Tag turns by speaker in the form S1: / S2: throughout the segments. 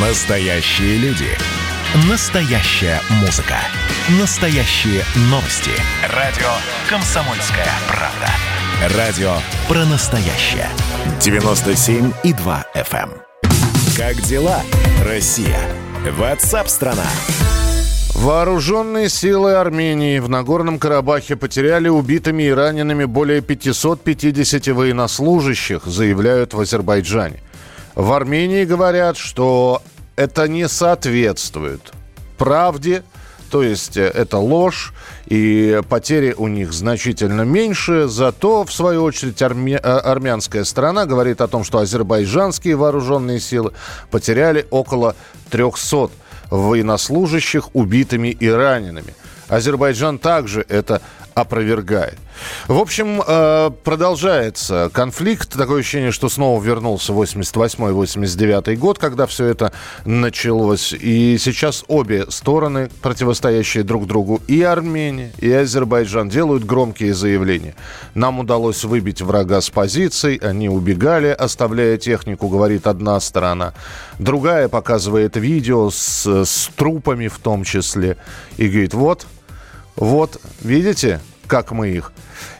S1: Настоящие люди. Настоящая музыка. Настоящие новости. Радио «Комсомольская правда». Радио про настоящее. 97,2 FM. эм. Как дела, Россия? Ватсап-страна!
S2: Вооруженные силы Армении в Нагорном Карабахе потеряли убитыми и ранеными более 550 военнослужащих, заявляют в Азербайджане. В Армении говорят, что это не соответствует правде, то есть э, это ложь, и потери у них значительно меньше. Зато, в свою очередь, армя... э, армянская сторона говорит о том, что азербайджанские вооруженные силы потеряли около 300 военнослужащих убитыми и ранеными. Азербайджан также это опровергает. В общем, э, продолжается конфликт. Такое ощущение, что снова вернулся 88-89 год, когда все это началось. И сейчас обе стороны, противостоящие друг другу, и Армения, и Азербайджан, делают громкие заявления. Нам удалось выбить врага с позиций, они убегали, оставляя технику, говорит одна сторона. Другая показывает видео с, с трупами в том числе. И говорит, вот, вот, видите, как мы их.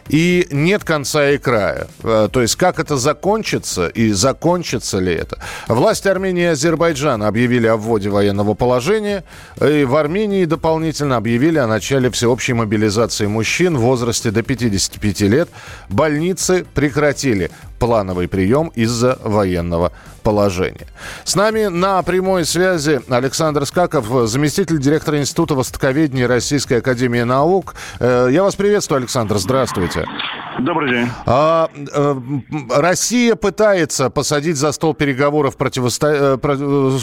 S2: И нет конца и края. Э, То есть, как это закончится и закончится ли это. Власти Армении и Азербайджана объявили о вводе военного положения. И в Армении дополнительно объявили о начале всеобщей мобилизации мужчин в возрасте до 55 лет. Больницы прекратили плановый прием из-за военного положения. С нами на прямой связи Александр Скаков, заместитель директора Института востоковедения Российской Академии Наук. Э, Я вас приветствую, Александр. Здравствуйте.
S3: Добрый день.
S2: А, э, Россия пытается посадить за стол переговоров противосто- э, про-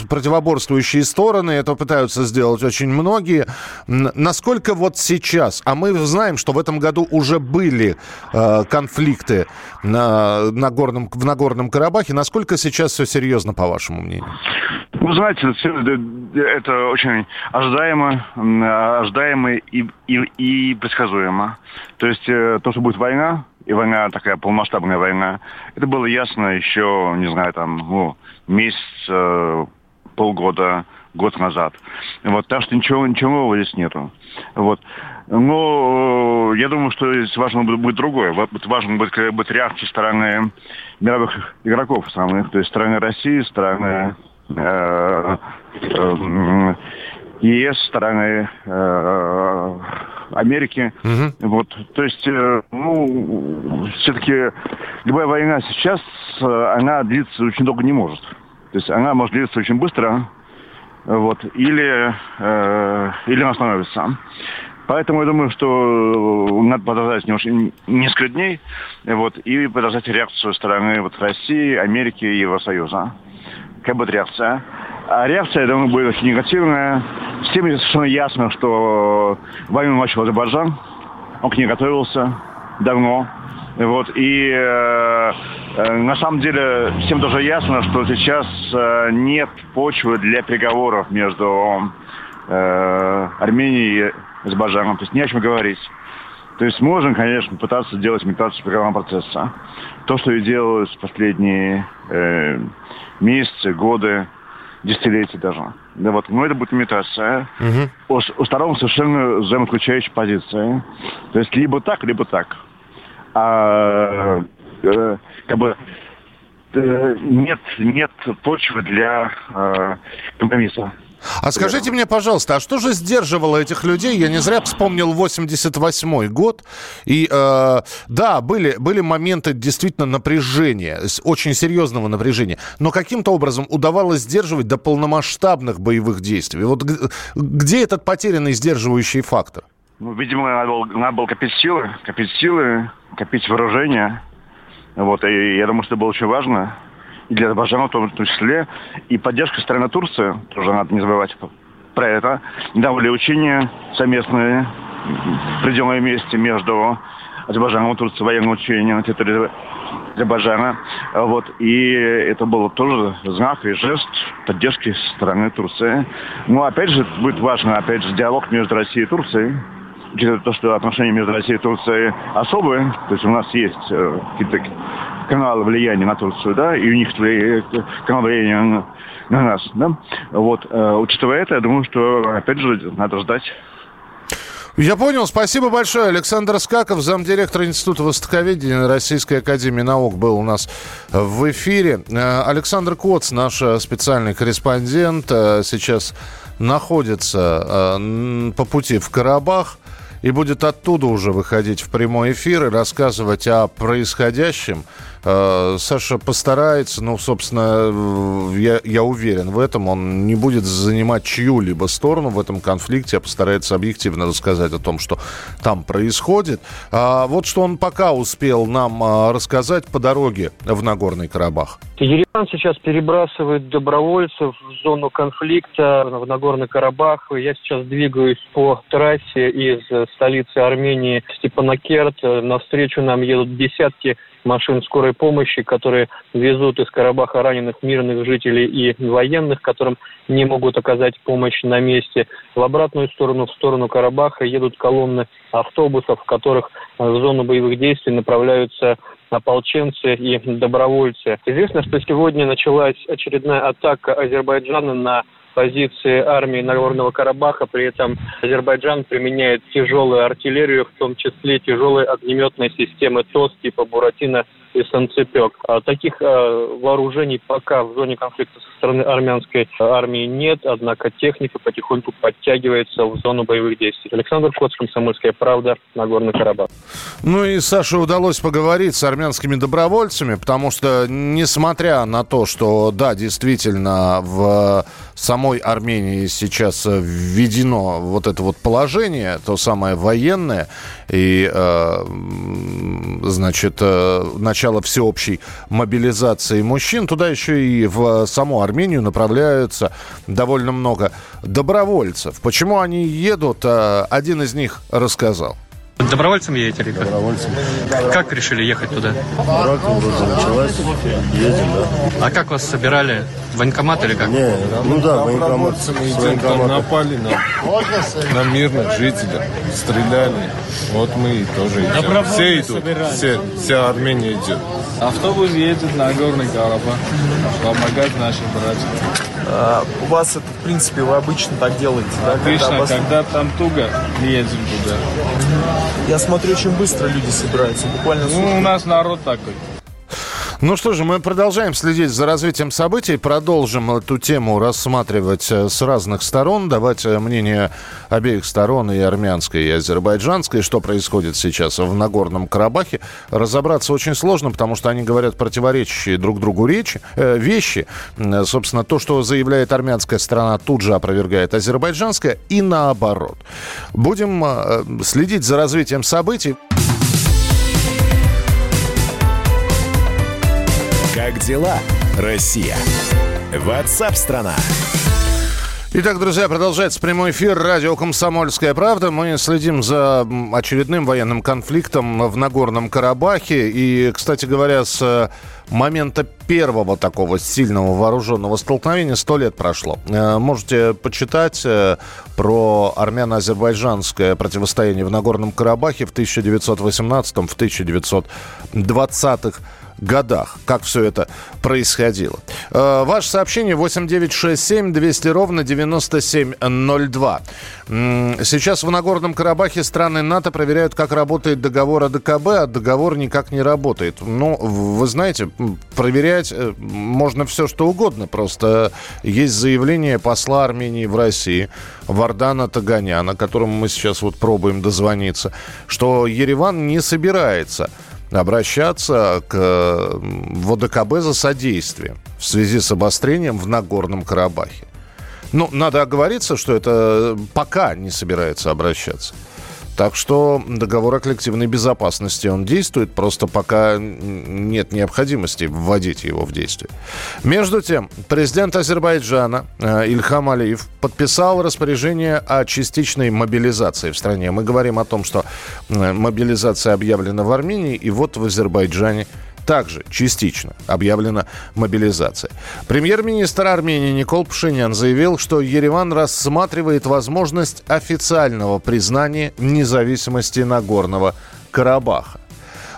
S2: противоборствующие стороны. Это пытаются сделать очень многие. Насколько вот сейчас, а мы знаем, что в этом году уже были конфликты на, на горном, в Нагорном Карабахе, насколько сейчас все серьезно, по вашему мнению?
S3: Вы знаете, это, очень ожидаемо, ожидаемо и, и, и предсказуемо. То есть э, то, что будет война, и война такая полномасштабная война, это было ясно еще, не знаю, там, ну, месяц, э, полгода, год назад. Вот, так что ничего, ничего нового здесь нету. Вот. Но э, я думаю, что здесь важно будет, будет другое. Важно будет, какая будет реакция стороны мировых игроков самых, то есть стороны России, стороны э, э, ЕС, стороны э, Америки. Вот, то есть, э, ну, все-таки любая война сейчас, э, она длиться очень долго не может. То есть она может длиться очень быстро, вот, или, э, или она остановится. Поэтому я думаю, что надо подождать немножко, несколько дней вот, и подождать реакцию стороны вот, России, Америки и Евросоюза. Какая будет реакция? А реакция, я думаю, будет очень негативная. Всем совершенно ясно, что войну начал Азербайджан. Он к ней готовился давно. Вот, и э, э, на самом деле всем тоже ясно, что сейчас э, нет почвы для переговоров между э, Арменией и Азербайджаном. То есть не о чем говорить. То есть можем, конечно, пытаться делать имитацию переговорного процесса. То, что и делают последние э, месяцы, годы, десятилетия даже. Да вот, но это будет имитация. У, у сторон совершенно взаимоключающие позиции. То есть либо так, либо так. А э, как бы э, нет, нет почвы для э, компромисса.
S2: А скажите мне, пожалуйста, а что же сдерживало этих людей? Я не зря вспомнил 88 год. И э, да, были, были моменты действительно напряжения, очень серьезного напряжения. Но каким-то образом удавалось сдерживать до полномасштабных боевых действий. Вот где этот потерянный сдерживающий фактор?
S3: Ну, видимо, надо было, надо было копить силы, копить силы, копить вооружение. Вот, и я думаю, что это было очень важно. И для Азербайджана в том числе. И поддержка стороны Турции, тоже надо не забывать про это. Были учения совместные в пределном месте между Азербайджаном и Турцией, военные учения на территории Азербайджана. Вот. И это был тоже знак и жест поддержки со стороны Турции. Ну, опять же, будет важно, опять же, диалог между Россией и Турцией учитывая то, что отношения между Россией и Турцией особые, то есть у нас есть э, какие-то каналы влияния на Турцию, да, и у них канал влияния на, на нас, да. Вот, учитывая это, я думаю, что, опять же, надо ждать
S2: я понял. Спасибо большое. Александр Скаков, замдиректора Института Востоковедения Российской Академии Наук, был у нас в эфире. Э, Александр Коц, наш э, специальный корреспондент, э, сейчас находится по пути в Карабах и будет оттуда уже выходить в прямой эфир и рассказывать о происходящем. Э, Саша постарается, ну, собственно, я, я уверен в этом, он не будет занимать чью-либо сторону в этом конфликте, а постарается объективно рассказать о том, что там происходит. А вот что он пока успел нам а, рассказать по дороге в Нагорный Карабах.
S4: Ереван сейчас перебрасывает добровольцев в зону конфликта в Нагорный Карабах. Я сейчас двигаюсь по трассе из столицы Армении Степанакерт. Навстречу нам едут десятки машин скорой помощи, которые везут из Карабаха раненых мирных жителей и военных, которым не могут оказать помощь на месте. В обратную сторону, в сторону Карабаха, едут колонны автобусов, в которых в зону боевых действий направляются ополченцы и добровольцы. Известно, что сегодня началась очередная атака Азербайджана на позиции армии Нагорного Карабаха. При этом Азербайджан применяет тяжелую артиллерию, в том числе тяжелые огнеметные системы ТОС типа Буратино и санцепек. А таких а, вооружений пока в зоне конфликта со стороны армянской армии нет, однако техника потихоньку подтягивается в зону боевых действий. Александр Коц, Комсомольская правда, Нагорный Карабах.
S2: Ну и Саше удалось поговорить с армянскими добровольцами, потому что, несмотря на то, что, да, действительно, в самой Армении сейчас введено вот это вот положение, то самое военное, и, э, значит, э, начало всеобщей мобилизации мужчин. Туда еще и в саму Армению направляются довольно много добровольцев. Почему они едут, э, один из них рассказал.
S5: Добровольцем едете или как?
S6: Добровольцем.
S5: Как решили ехать туда?
S6: Драка вроде началась, едем, да.
S5: А как вас собирали? Военкомат или как?
S6: Не, ну да, военкомат. С
S7: военкомата. Напали на, на мирных жителей, стреляли. Вот мы и тоже идем. Все идут, все, вся Армения идет.
S8: Автобус едет на Горный Карабах помогать нашим братьям.
S9: А, у вас это, в принципе, вы обычно так делаете, да?
S8: Обычно, когда, когда там туго, едем туда.
S9: Я смотрю, очень быстро люди собираются, буквально
S8: Ну, у нас народ такой.
S2: Ну что же, мы продолжаем следить за развитием событий, продолжим эту тему рассматривать э, с разных сторон, давать э, мнение обеих сторон, и армянской, и азербайджанской, что происходит сейчас в Нагорном Карабахе. Разобраться очень сложно, потому что они говорят противоречащие друг другу речи, э, вещи. Собственно, то, что заявляет армянская сторона, тут же опровергает азербайджанская, и наоборот. Будем э, следить за развитием событий.
S1: Как дела, Россия? Ватсап-страна!
S2: Итак, друзья, продолжается прямой эфир радио «Комсомольская правда». Мы следим за очередным военным конфликтом в Нагорном Карабахе. И, кстати говоря, с момента первого такого сильного вооруженного столкновения сто лет прошло. Э, можете почитать э, про армяно-азербайджанское противостояние в Нагорном Карабахе в 1918 в 1920-х годах, как все это происходило. Э, ваше сообщение 8967 200 ровно 9702. Сейчас в Нагорном Карабахе страны НАТО проверяют, как работает договор о ДКБ, а договор никак не работает. Ну, вы знаете, проверять э, можно все, что угодно. Просто есть заявление посла Армении в России Вардана Таганяна, которому мы сейчас вот пробуем дозвониться, что Ереван не собирается обращаться к ВДКБ за содействием в связи с обострением в Нагорном Карабахе. Ну, надо оговориться, что это пока не собирается обращаться. Так что договор о коллективной безопасности, он действует, просто пока нет необходимости вводить его в действие. Между тем, президент Азербайджана э, Ильхам Алиев подписал распоряжение о частичной мобилизации в стране. Мы говорим о том, что э, мобилизация объявлена в Армении, и вот в Азербайджане также частично объявлена мобилизация. Премьер-министр Армении Никол Пшинян заявил, что Ереван рассматривает возможность официального признания независимости Нагорного Карабаха.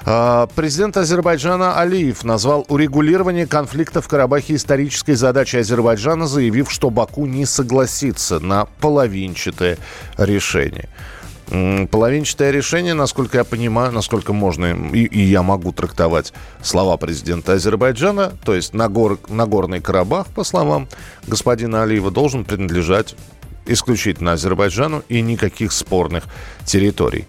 S2: А, президент Азербайджана Алиев назвал урегулирование конфликта в Карабахе исторической задачей Азербайджана, заявив, что Баку не согласится на половинчатое решение. Половинчатое решение, насколько я понимаю, насколько можно и, и я могу трактовать слова президента Азербайджана, то есть Нагор, Нагорный Карабах, по словам господина Алиева, должен принадлежать исключительно Азербайджану и никаких спорных территорий.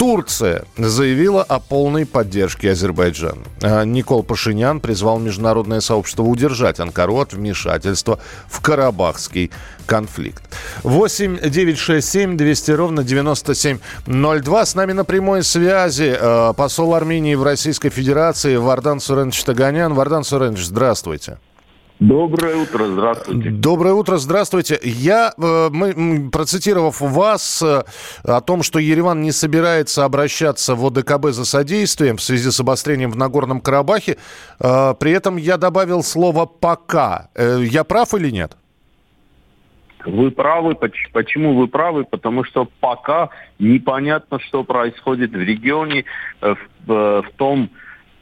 S2: Турция заявила о полной поддержке Азербайджана. А, Никол Пашинян призвал международное сообщество удержать Анкару от вмешательства в Карабахский конфликт. 8 9 6 7 200 ровно 9702. С нами на прямой связи э, посол Армении в Российской Федерации Вардан Суренович Таганян. Вардан Суренович, здравствуйте.
S10: Доброе утро, здравствуйте.
S2: Доброе утро, здравствуйте. Я, э, мы, процитировав вас э, о том, что Ереван не собирается обращаться в ОДКБ за содействием в связи с обострением в Нагорном Карабахе, э, при этом я добавил слово «пока». Я прав или нет?
S10: Вы правы. Почему вы правы? Потому что пока непонятно, что происходит в регионе, в, в том,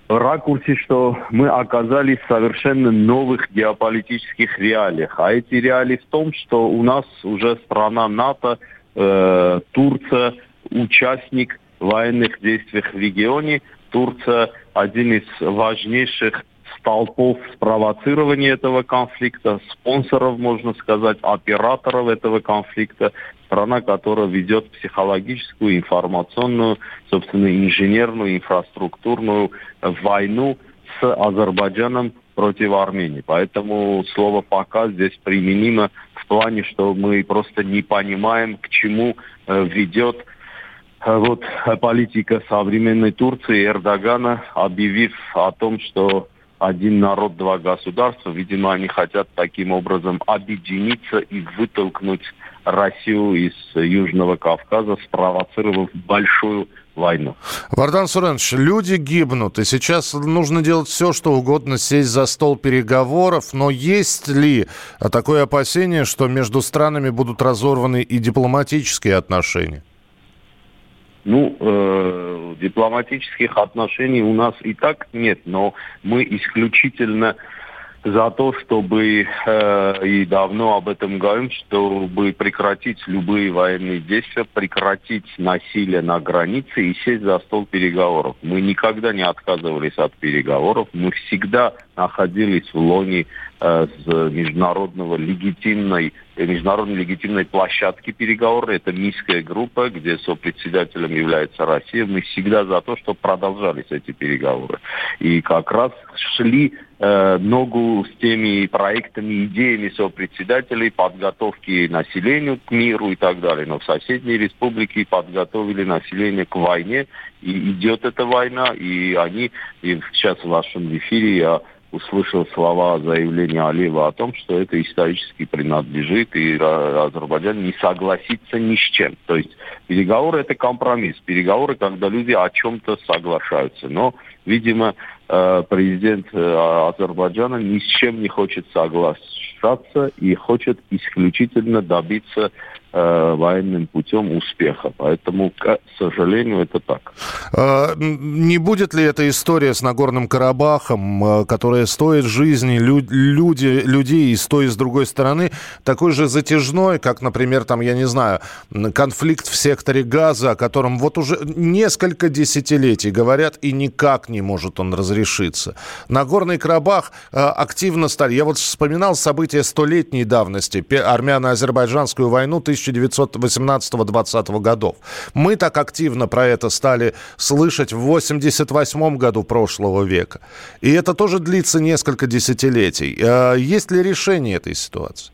S10: ракурсе, что мы оказались в совершенно новых геополитических реалиях. А эти реалии в том, что у нас уже страна НАТО, э, Турция, участник военных действий в регионе. Турция один из важнейших столпов спровоцирования этого конфликта, спонсоров, можно сказать, операторов этого конфликта, страна, которая ведет психологическую, информационную, собственно, инженерную, инфраструктурную войну с Азербайджаном против Армении. Поэтому слово «пока» здесь применимо в плане, что мы просто не понимаем, к чему э, ведет э, вот политика современной Турции Эрдогана, объявив о том, что один народ, два государства. Видимо, они хотят таким образом объединиться и вытолкнуть Россию из Южного Кавказа, спровоцировав большую войну.
S2: Вардан Суренович, люди гибнут, и сейчас нужно делать все, что угодно, сесть за стол переговоров, но есть ли такое опасение, что между странами будут разорваны и дипломатические отношения?
S10: Ну, э, дипломатических отношений у нас и так нет, но мы исключительно за то, чтобы э, и давно об этом говорим, чтобы прекратить любые военные действия, прекратить насилие на границе и сесть за стол переговоров. Мы никогда не отказывались от переговоров, мы всегда находились в лоне с международного легитимной э, международной легитимной площадки переговоров. Это Минская группа, где сопредседателем является Россия. Мы всегда за то, чтобы продолжались эти переговоры. И как раз шли э, ногу с теми проектами, идеями сопредседателей подготовки населению к миру и так далее. Но в соседней республике подготовили население к войне, и идет эта война, и они, и сейчас в вашем эфире я услышал слова заявления Алиева о том, что это исторически принадлежит, и Азербайджан не согласится ни с чем. То есть переговоры – это компромисс. Переговоры, когда люди о чем-то соглашаются. Но, видимо, э, президент э, Азербайджана ни с чем не хочет соглашаться и хочет исключительно добиться Э, военным путем успеха. Поэтому, к сожалению, это так.
S2: А, не будет ли эта история с Нагорным Карабахом, э, которая стоит жизни люди, людей и с той, и с другой стороны, такой же затяжной, как, например, там, я не знаю, конфликт в секторе Газа, о котором вот уже несколько десятилетий говорят, и никак не может он разрешиться. Нагорный Карабах э, активно стали... Я вот вспоминал события столетней давности, армяно-азербайджанскую войну 1918-20 годов. Мы так активно про это стали слышать в 88 году прошлого века. И это тоже длится несколько десятилетий. Э, есть ли решение этой ситуации?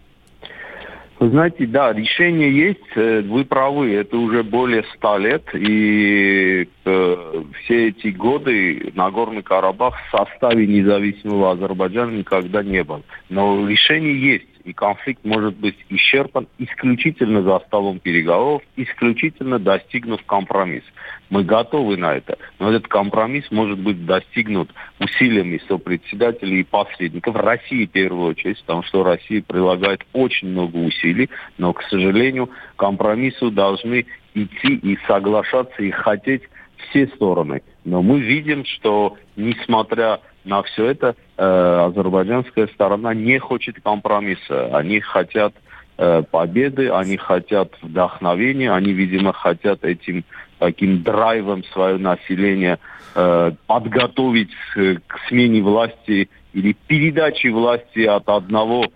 S10: Вы знаете, да, решение есть, э, вы правы, это уже более ста лет, и э, все эти годы Нагорный Карабах в составе независимого Азербайджана никогда не был. Но решение есть и конфликт может быть исчерпан исключительно за столом переговоров, исключительно достигнув компромисс. Мы готовы на это, но этот компромисс может быть достигнут усилиями сопредседателей и посредников России в первую очередь, потому что Россия прилагает очень много усилий, но, к сожалению, компромиссу должны идти и соглашаться и хотеть все стороны. Но мы видим, что несмотря на все это, э, азербайджанская сторона не хочет компромисса. Они хотят э, победы, они хотят вдохновения, они, видимо, хотят этим таким драйвом свое население э, подготовить к смене власти или передаче власти от одного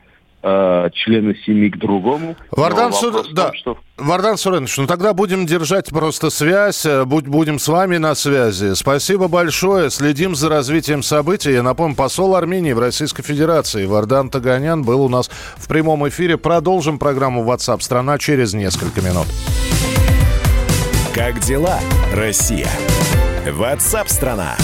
S10: э, члена семьи к другому.
S2: Вардан, Сур... да. что... Вардан Суренович, ну тогда будем держать просто связь, э, будь, будем с вами на связи. Спасибо большое, следим за развитием событий. Я напомню, посол Армении в Российской Федерации Вардан Таганян был у нас в прямом эфире. Продолжим программу WhatsApp страна через несколько минут.
S1: Как дела, Россия? WhatsApp страна.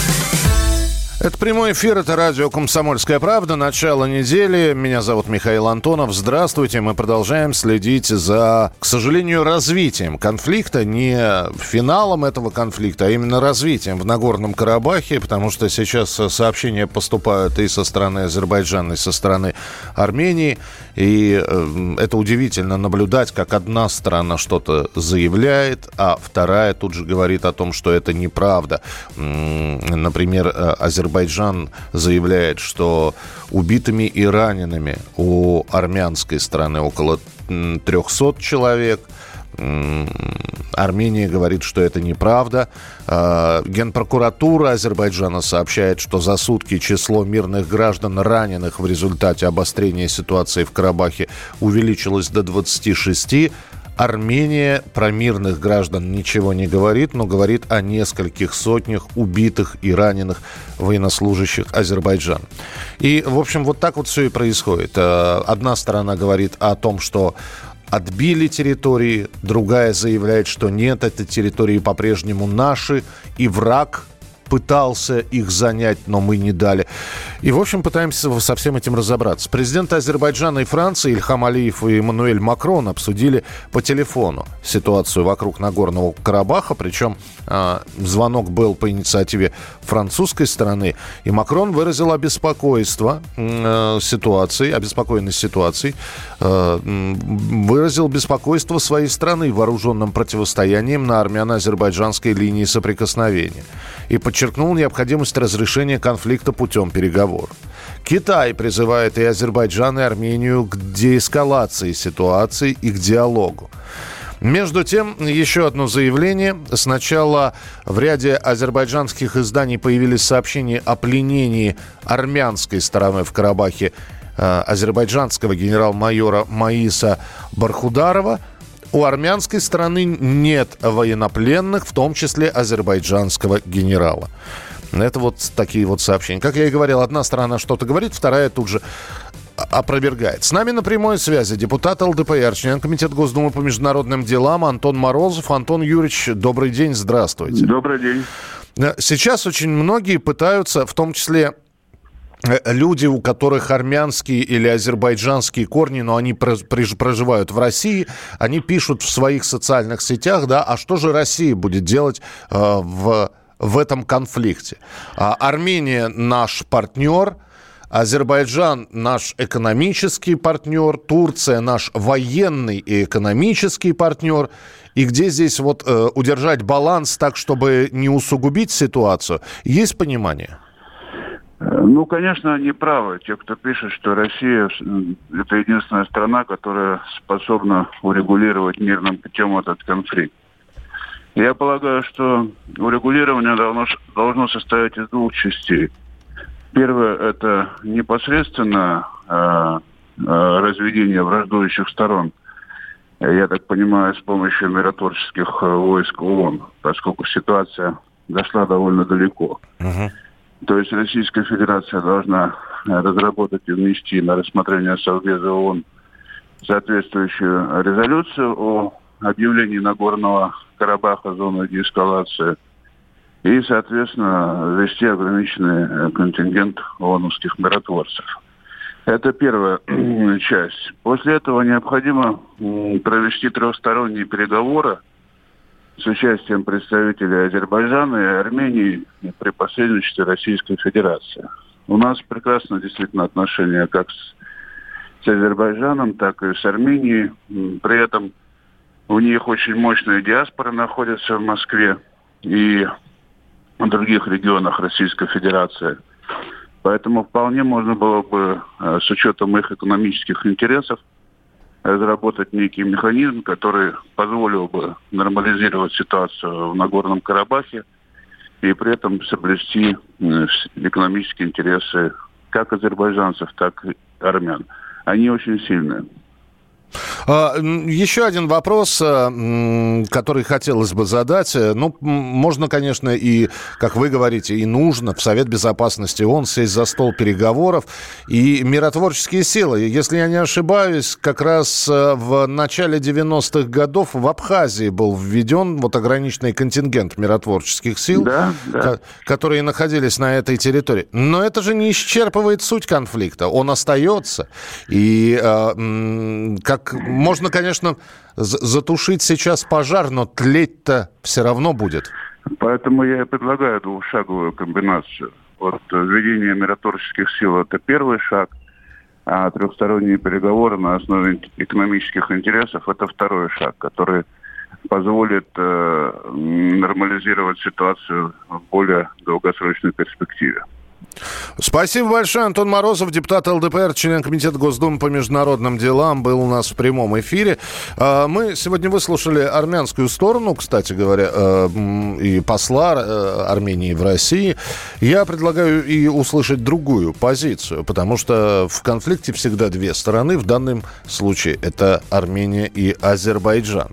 S2: Это прямой эфир, это радио «Комсомольская правда». Начало недели. Меня зовут Михаил Антонов. Здравствуйте. Мы продолжаем следить за, к сожалению, развитием конфликта. Не финалом этого конфликта, а именно развитием в Нагорном Карабахе, потому что сейчас сообщения поступают и со стороны Азербайджана, и со стороны Армении. И э, это удивительно наблюдать, как одна страна что-то заявляет, а вторая тут же говорит о том, что это неправда. Например, э, Азербайджан заявляет, что убитыми и ранеными у армянской стороны около 300 человек – Армения говорит, что это неправда. А, Генпрокуратура Азербайджана сообщает, что за сутки число мирных граждан, раненых в результате обострения ситуации в Карабахе, увеличилось до 26. Армения про мирных граждан ничего не говорит, но говорит о нескольких сотнях убитых и раненых военнослужащих Азербайджана. И, в общем, вот так вот все и происходит. А, одна сторона говорит о том, что отбили территории, другая заявляет, что нет, это территории по-прежнему наши, и враг пытался их занять, но мы не дали. И, в общем, пытаемся со всем этим разобраться. Президенты Азербайджана и Франции Ильхам Алиев и Эммануэль Макрон обсудили по телефону ситуацию вокруг Нагорного Карабаха, причем э, звонок был по инициативе французской стороны, и Макрон выразил обеспокойство э, ситуацией, обеспокоенность ситуацией, э, выразил беспокойство своей страны вооруженным противостоянием на армяно-азербайджанской линии соприкосновения и подчеркнул необходимость разрешения конфликта путем переговоров. Китай призывает и Азербайджан, и Армению к деэскалации ситуации и к диалогу. Между тем, еще одно заявление. Сначала в ряде азербайджанских изданий появились сообщения о пленении армянской стороны в Карабахе э, азербайджанского генерал-майора Маиса Бархударова – у армянской стороны нет военнопленных, в том числе азербайджанского генерала. Это вот такие вот сообщения. Как я и говорил, одна сторона что-то говорит, вторая тут же опровергает. С нами на прямой связи депутат ЛДПР, член Комитета Госдумы по международным делам Антон Морозов. Антон Юрьевич, добрый день, здравствуйте.
S11: Добрый день.
S2: Сейчас очень многие пытаются, в том числе люди, у которых армянские или азербайджанские корни, но они проживают в России, они пишут в своих социальных сетях, да, а что же Россия будет делать э, в, в этом конфликте? А, Армения наш партнер, Азербайджан наш экономический партнер, Турция наш военный и экономический партнер. И где здесь вот э, удержать баланс так, чтобы не усугубить ситуацию, есть понимание?
S11: Ну, конечно, они правы. Те, кто пишет, что Россия – это единственная страна, которая способна урегулировать мирным путем этот конфликт. Я полагаю, что урегулирование должно, должно состоять из двух частей. Первое – это непосредственно э, э, разведение враждующих сторон. Я так понимаю, с помощью миротворческих э, войск ООН, поскольку ситуация дошла довольно далеко. Uh-huh. То есть Российская Федерация должна э, разработать и внести на рассмотрение Совбеза ООН соответствующую резолюцию о объявлении Нагорного Карабаха зоной деэскалации и, соответственно, ввести ограниченный э, контингент ООНовских миротворцев. Это первая часть. После этого необходимо провести трехсторонние переговоры с участием представителей Азербайджана и Армении при посредничестве Российской Федерации. У нас прекрасно действительно отношения как с, с Азербайджаном, так и с Арменией. При этом у них очень мощная диаспора находится в Москве. И других регионах Российской Федерации. Поэтому вполне можно было бы э, с учетом их экономических интересов разработать некий механизм, который позволил бы нормализировать ситуацию в Нагорном Карабахе и при этом соблюсти экономические интересы как азербайджанцев, так и армян. Они очень сильные.
S2: А, еще один вопрос, э, который хотелось бы задать. Э, ну, можно, конечно, и, как вы говорите, и нужно в Совет Безопасности ООН сесть за стол переговоров. И миротворческие силы, если я не ошибаюсь, как раз э, в начале 90-х годов в Абхазии был введен вот ограниченный контингент миротворческих сил,
S11: да, да.
S2: которые находились на этой территории. Но это же не исчерпывает суть конфликта. Он остается. И как можно, конечно, затушить сейчас пожар, но тлеть-то все равно будет.
S11: Поэтому я и предлагаю двухшаговую комбинацию. Вот введение миротворческих сил – это первый шаг, а трехсторонние переговоры на основе экономических интересов – это второй шаг, который позволит э, нормализировать ситуацию в более долгосрочной перспективе.
S2: Спасибо большое. Антон Морозов, депутат ЛДПР, член Комитета Госдумы по международным делам, был у нас в прямом эфире. А, мы сегодня выслушали армянскую сторону, кстати говоря, э, и посла э, Армении в России. Я предлагаю и услышать другую позицию, потому что в конфликте всегда две стороны. В данном случае это Армения и Азербайджан.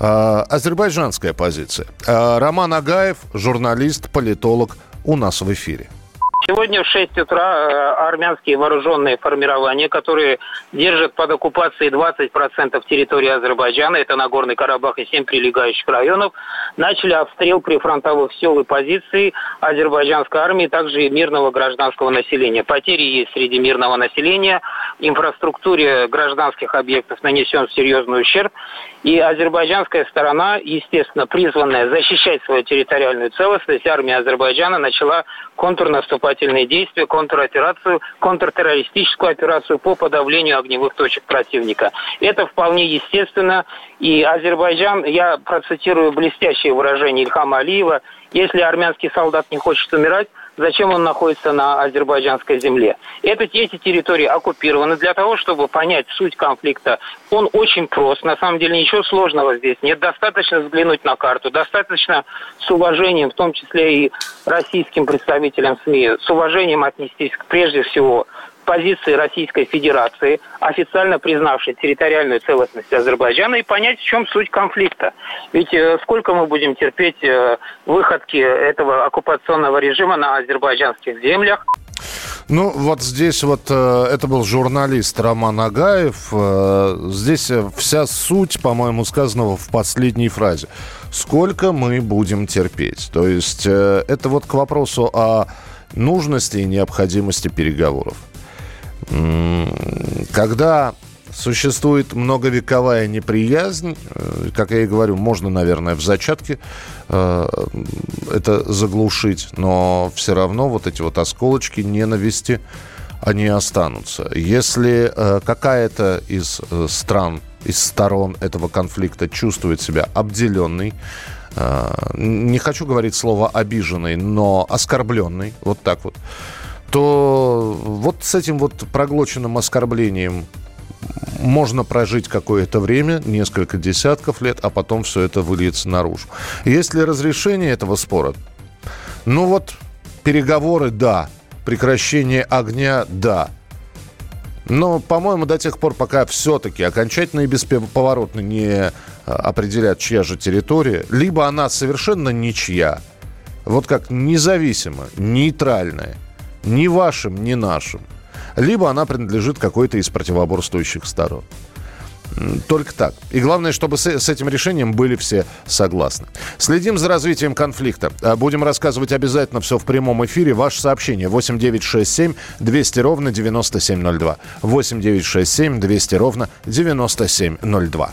S2: А, азербайджанская позиция. А, Роман Агаев, журналист, политолог, у нас в эфире.
S12: Сегодня в 6 утра э, армянские вооруженные формирования, которые держат под оккупацией 20% территории Азербайджана, это Нагорный Карабах и 7 прилегающих районов, начали обстрел прифронтовых сел и позиций азербайджанской армии, также и мирного гражданского населения. Потери есть среди мирного населения, инфраструктуре гражданских объектов нанесен серьезный ущерб, и азербайджанская сторона, естественно, призванная защищать свою территориальную целостность, армия Азербайджана начала контрнаступательные действия, контроперацию, контртеррористическую операцию по подавлению огневых точек противника. Это вполне естественно. И Азербайджан, я процитирую блестящее выражение Ильхама Алиева, если армянский солдат не хочет умирать, зачем он находится на азербайджанской земле. Это, эти территории оккупированы для того, чтобы понять суть конфликта. Он очень прост, на самом деле ничего сложного здесь нет. Достаточно взглянуть на карту, достаточно с уважением, в том числе и российским представителям СМИ, с уважением отнестись прежде всего позиции Российской Федерации, официально признавшей территориальную целостность Азербайджана, и понять, в чем суть конфликта. Ведь э, сколько мы будем терпеть э, выходки этого оккупационного режима на азербайджанских землях?
S2: Ну, вот здесь вот э, это был журналист Роман Агаев. Здесь вся суть, по-моему, сказанного в последней фразе. Сколько мы будем терпеть? То есть это вот к вопросу о нужности и необходимости переговоров. Когда существует многовековая неприязнь, э, как я и говорю, можно, наверное, в зачатке э, это заглушить, но все равно вот эти вот осколочки ненависти, они останутся. Если э, какая-то из стран, из сторон этого конфликта чувствует себя обделенной, не хочу говорить слово обиженной, но оскорбленной, вот так вот, то вот с этим вот проглоченным оскорблением можно прожить какое-то время, несколько десятков лет, а потом все это выльется наружу. Есть ли разрешение этого спора? Ну вот, переговоры – да. Прекращение огня – да. Но, по-моему, до тех пор, пока все-таки окончательно и бесповоротно не а, определят, чья же территория, либо она совершенно ничья, вот как независимо, нейтральная, ни вашим, ни нашим. Либо она принадлежит какой-то из противоборствующих сторон. Только так. И главное, чтобы с, с этим решением были все согласны. Следим за развитием конфликта. А, будем рассказывать обязательно все в прямом эфире. Ваше сообщение 8967 200 ровно 9702. 8967 200 ровно 9702.